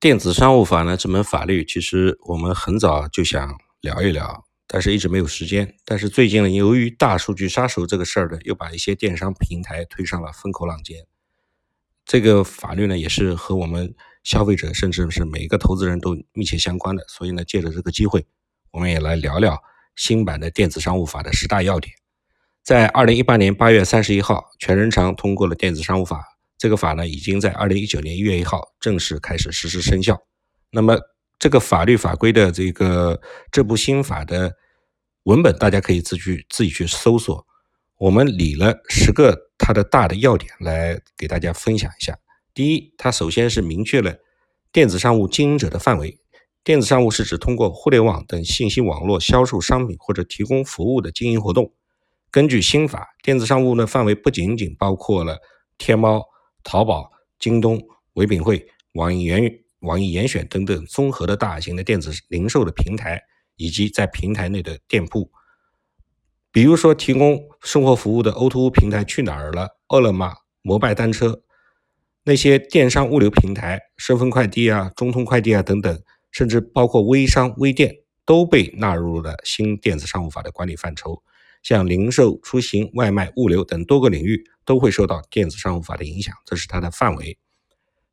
电子商务法呢这门法律，其实我们很早就想聊一聊，但是一直没有时间。但是最近呢，由于大数据杀熟这个事儿呢，又把一些电商平台推上了风口浪尖。这个法律呢，也是和我们消费者，甚至是每一个投资人都密切相关的。所以呢，借着这个机会，我们也来聊聊新版的电子商务法的十大要点。在二零一八年八月三十一号，全人常通过了电子商务法。这个法呢，已经在二零一九年一月一号正式开始实施生效。那么，这个法律法规的这个这部新法的文本，大家可以自去自己去搜索。我们理了十个它的大的要点来给大家分享一下。第一，它首先是明确了电子商务经营者的范围。电子商务是指通过互联网等信息网络销售商品或者提供服务的经营活动。根据新法，电子商务的范围不仅仅包括了天猫、淘宝、京东、唯品会、网易严网易严选等等综合的大型的电子零售的平台，以及在平台内的店铺，比如说提供生活服务的 O2O 平台去哪儿了、饿了么、摩拜单车，那些电商物流平台，顺丰快递啊、中通快递啊等等，甚至包括微商、微店，都被纳入了新电子商务法的管理范畴。像零售、出行、外卖、物流等多个领域都会受到电子商务法的影响，这是它的范围。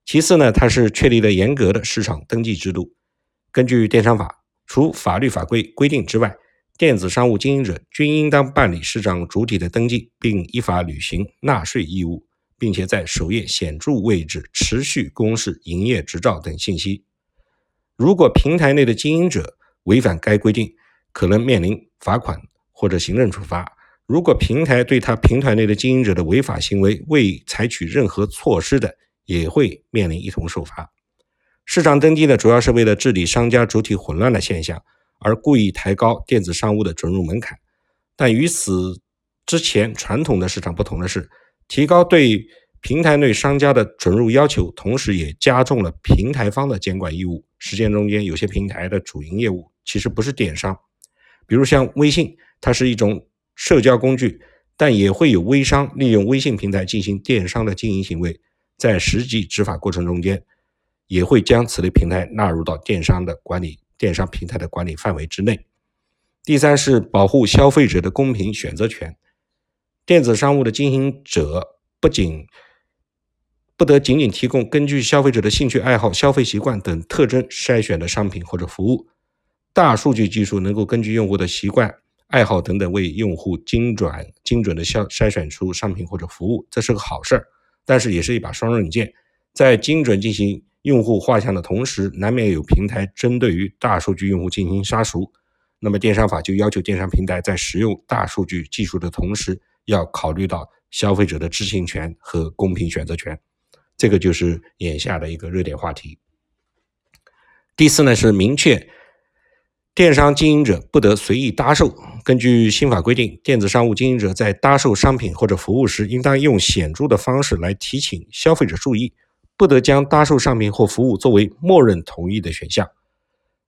其次呢，它是确立了严格的市场登记制度。根据电商法，除法律法规规定之外，电子商务经营者均应当办理市场主体的登记，并依法履行纳税义务，并且在首页显著位置持续公示营业执照等信息。如果平台内的经营者违反该规定，可能面临罚款。或者行政处罚。如果平台对他平台内的经营者的违法行为未采取任何措施的，也会面临一同受罚。市场登记呢，主要是为了治理商家主体混乱的现象，而故意抬高电子商务的准入门槛。但与此之前传统的市场不同的是，提高对平台内商家的准入要求，同时也加重了平台方的监管义务。实践中间，有些平台的主营业务其实不是电商，比如像微信。它是一种社交工具，但也会有微商利用微信平台进行电商的经营行为，在实际执法过程中间，也会将此类平台纳入到电商的管理、电商平台的管理范围之内。第三是保护消费者的公平选择权，电子商务的经营者不仅不得仅仅提供根据消费者的兴趣爱好、消费习惯等特征筛选的商品或者服务，大数据技术能够根据用户的习惯。爱好等等，为用户精准、精准的筛筛选出商品或者服务，这是个好事儿，但是也是一把双刃剑。在精准进行用户画像的同时，难免有平台针对于大数据用户进行杀熟。那么，电商法就要求电商平台在使用大数据技术的同时，要考虑到消费者的知情权和公平选择权。这个就是眼下的一个热点话题。第四呢，是明确。电商经营者不得随意搭售。根据新法规定，电子商务经营者在搭售商品或者服务时，应当用显著的方式来提醒消费者注意，不得将搭售商品或服务作为默认同意的选项。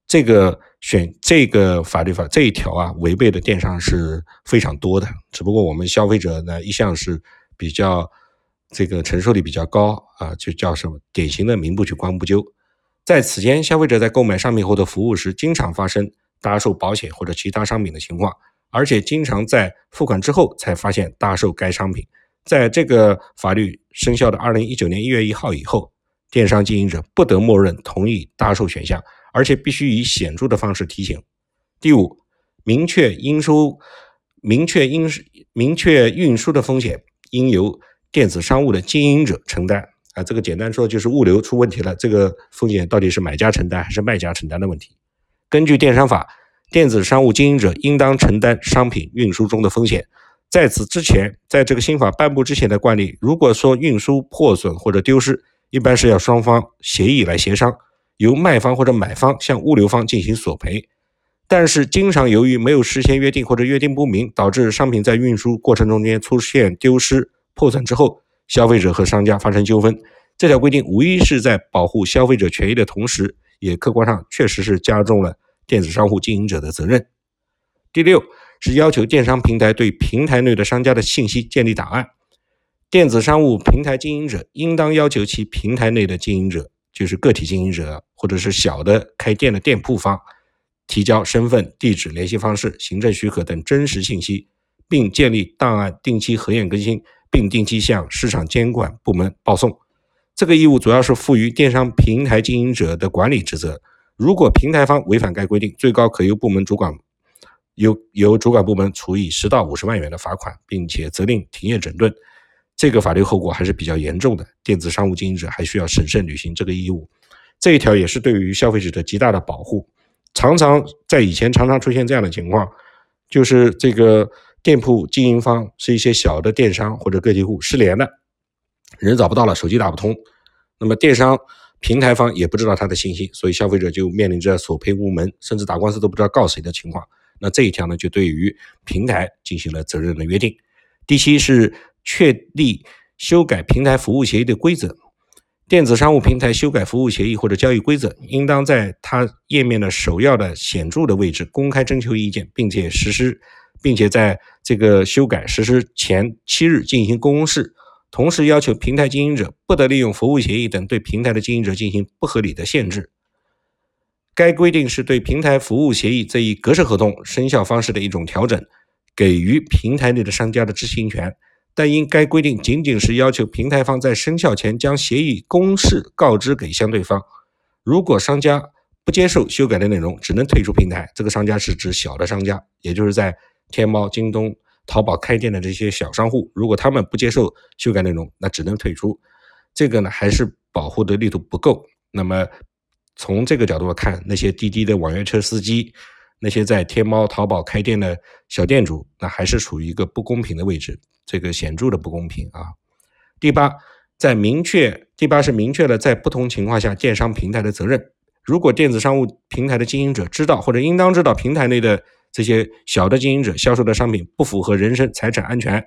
这个选这个法律法这一条啊，违背的电商是非常多的。只不过我们消费者呢，一向是比较这个承受力比较高啊，就叫什么典型的“民不举，官不究”。在此间，消费者在购买商品或者服务时，经常发生搭售保险或者其他商品的情况，而且经常在付款之后才发现搭售该商品。在这个法律生效的二零一九年一月一号以后，电商经营者不得默认同意搭售选项，而且必须以显著的方式提醒。第五，明确应收、明确应明确运输的风险应由电子商务的经营者承担。啊，这个简单说就是物流出问题了，这个风险到底是买家承担还是卖家承担的问题？根据电商法，电子商务经营者应当承担商品运输中的风险。在此之前，在这个新法颁布之前的惯例，如果说运输破损或者丢失，一般是要双方协议来协商，由卖方或者买方向物流方进行索赔。但是，经常由于没有事先约定或者约定不明，导致商品在运输过程中间出现丢失、破损之后。消费者和商家发生纠纷，这条规定无疑是在保护消费者权益的同时，也客观上确实是加重了电子商务经营者的责任。第六是要求电商平台对平台内的商家的信息建立档案，电子商务平台经营者应当要求其平台内的经营者就是个体经营者或者是小的开店的店铺方，提交身份、地址、联系方式、行政许可等真实信息，并建立档案，定期核验更新，并定期向市场监管部门报送。这个义务主要是赋予电商平台经营者的管理职责。如果平台方违反该规定，最高可由部门主管由由主管部门处以十到五十万元的罚款，并且责令停业整顿。这个法律后果还是比较严重的，电子商务经营者还需要审慎履行这个义务。这一条也是对于消费者的极大的保护。常常在以前常常出现这样的情况，就是这个店铺经营方是一些小的电商或者个体户失联了，人找不到了，手机打不通，那么电商平台方也不知道他的信息，所以消费者就面临着索赔无门，甚至打官司都不知道告谁的情况。那这一条呢，就对于平台进行了责任的约定。第七是。确立修改平台服务协议的规则。电子商务平台修改服务协议或者交易规则，应当在它页面的首要的显著的位置公开征求意见，并且实施，并且在这个修改实施前七日进行公示。同时要求平台经营者不得利用服务协议等对平台的经营者进行不合理的限制。该规定是对平台服务协议这一格式合同生效方式的一种调整，给予平台内的商家的知情权。但因该规定仅仅是要求平台方在生效前将协议公示告知给相对方，如果商家不接受修改的内容，只能退出平台。这个商家是指小的商家，也就是在天猫、京东、淘宝开店的这些小商户。如果他们不接受修改内容，那只能退出。这个呢，还是保护的力度不够。那么从这个角度看，那些滴滴的网约车司机，那些在天猫、淘宝开店的小店主，那还是处于一个不公平的位置。这个显著的不公平啊！第八，在明确第八是明确了在不同情况下电商平台的责任。如果电子商务平台的经营者知道或者应当知道平台内的这些小的经营者销售的商品不符合人身财产安全，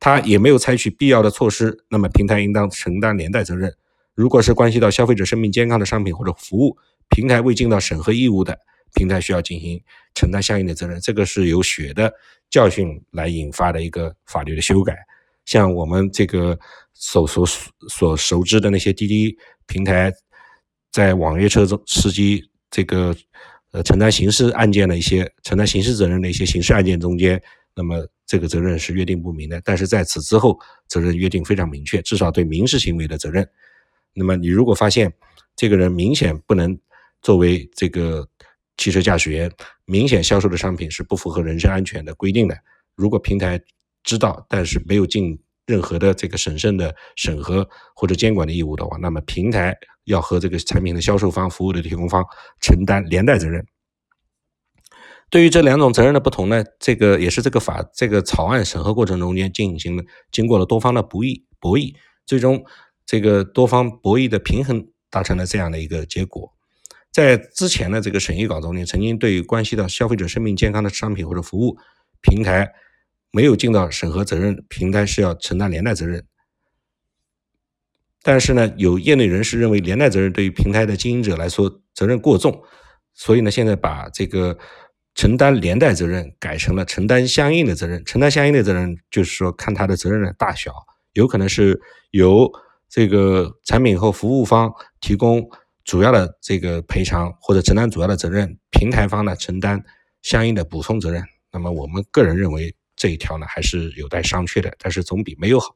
他也没有采取必要的措施，那么平台应当承担连带责任。如果是关系到消费者生命健康的商品或者服务，平台未尽到审核义务的，平台需要进行承担相应的责任。这个是由血的。教训来引发的一个法律的修改，像我们这个所所所熟知的那些滴滴平台，在网约车司机这个呃承担刑事案件的一些承担刑事责任的一些刑事案件中间，那么这个责任是约定不明的。但是在此之后，责任约定非常明确，至少对民事行为的责任。那么你如果发现这个人明显不能作为这个。汽车驾驶员明显销售的商品是不符合人身安全的规定的。如果平台知道，但是没有尽任何的这个审慎的审核或者监管的义务的话，那么平台要和这个产品的销售方、服务的提供方承担连带责任。对于这两种责任的不同呢，这个也是这个法这个草案审核过程中间进行了经过了多方的博弈博弈，最终这个多方博弈的平衡达成了这样的一个结果。在之前的这个审议稿中间，曾经对于关系到消费者生命健康的商品或者服务，平台没有尽到审核责任，平台是要承担连带责任。但是呢，有业内人士认为，连带责任对于平台的经营者来说责任过重，所以呢，现在把这个承担连带责任改成了承担相应的责任。承担相应的责任，就是说看他的责任的大小，有可能是由这个产品和服务方提供。主要的这个赔偿或者承担主要的责任，平台方呢承担相应的补充责任。那么我们个人认为这一条呢还是有待商榷的，但是总比没有好。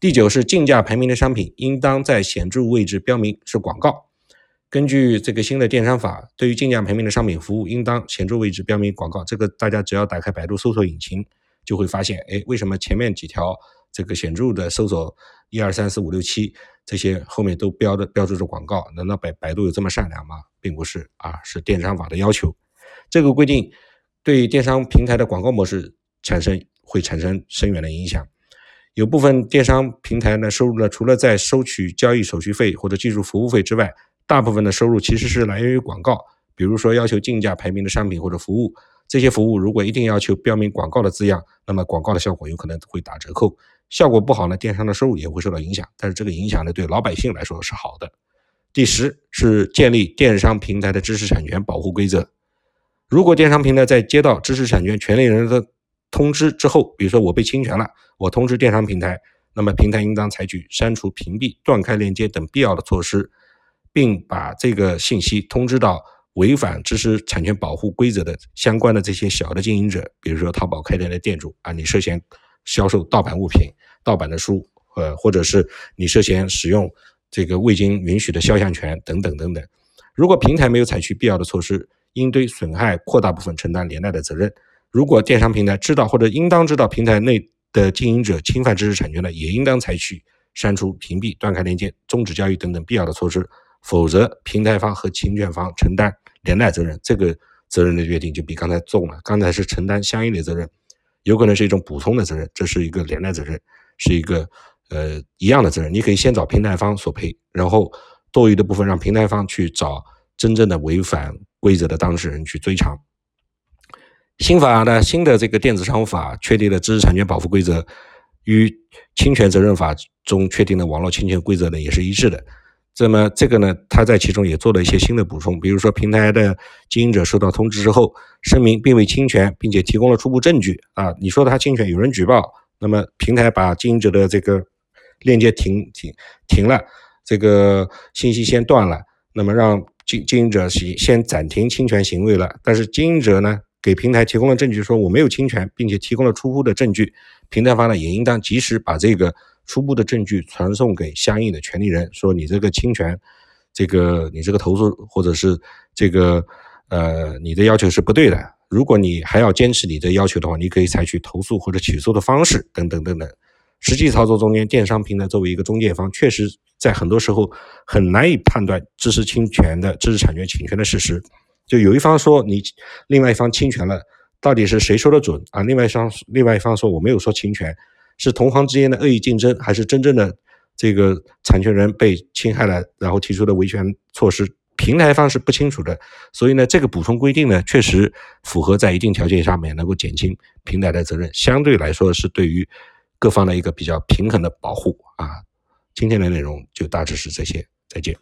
第九是竞价排名的商品应当在显著位置标明是广告。根据这个新的电商法，对于竞价排名的商品服务应当显著位置标明广告。这个大家只要打开百度搜索引擎就会发现，哎，为什么前面几条这个显著的搜索一二三四五六七？这些后面都标的标注着广告，难道百百度有这么善良吗？并不是啊，是电商法的要求。这个规定对电商平台的广告模式产生会产生深远的影响。有部分电商平台呢，收入呢除了在收取交易手续费或者技术服务费之外，大部分的收入其实是来源于广告。比如说要求竞价排名的商品或者服务，这些服务如果一定要求标明广告的字样，那么广告的效果有可能会打折扣。效果不好呢，电商的收入也会受到影响。但是这个影响呢，对老百姓来说是好的。第十是建立电商平台的知识产权保护规则。如果电商平台在接到知识产权权利人的通知之后，比如说我被侵权了，我通知电商平台，那么平台应当采取删除、屏蔽、断开链接等必要的措施，并把这个信息通知到违反知识产权保护规则的相关的这些小的经营者，比如说淘宝开店的店主啊，你涉嫌销售盗版物品、盗版的书，呃，或者是你涉嫌使用这个未经允许的肖像权等等等等。如果平台没有采取必要的措施，应对损害扩大部分承担连带的责任。如果电商平台知道或者应当知道平台内的经营者侵犯知识产权的，也应当采取删除、屏蔽、断开连接、终止交易等等必要的措施，否则平台方和侵权方承担连带责任。这个责任的约定就比刚才重了，刚才是承担相应的责任，有可能是一种补充的责任，这是一个连带责任，是一个呃一样的责任。你可以先找平台方索赔，然后多余的部分让平台方去找真正的违反规则的当事人去追偿。新法呢，新的这个电子商务法确定的知识产权保护规则，与侵权责任法中确定的网络侵权规则呢也是一致的。那么这个呢，它在其中也做了一些新的补充，比如说平台的经营者收到通知之后，声明并未侵权，并且提供了初步证据啊，你说他侵权，有人举报，那么平台把经营者的这个链接停停停了，这个信息先断了，那么让经经营者先先暂停侵权行为了，但是经营者呢？给平台提供了证据，说我没有侵权，并且提供了初步的证据。平台方呢也应当及时把这个初步的证据传送给相应的权利人，说你这个侵权，这个你这个投诉或者是这个呃你的要求是不对的。如果你还要坚持你的要求的话，你可以采取投诉或者起诉的方式等等等等。实际操作中间，电商平台作为一个中介方，确实在很多时候很难以判断知识侵权的知识产权侵权的事实。就有一方说你，另外一方侵权了，到底是谁说的准啊？另外一方，另外一方说我没有说侵权，是同行之间的恶意竞争，还是真正的这个产权人被侵害了，然后提出的维权措施？平台方是不清楚的，所以呢，这个补充规定呢，确实符合在一定条件下面能够减轻平台的责任，相对来说是对于各方的一个比较平衡的保护啊。今天的内容就大致是这些，再见。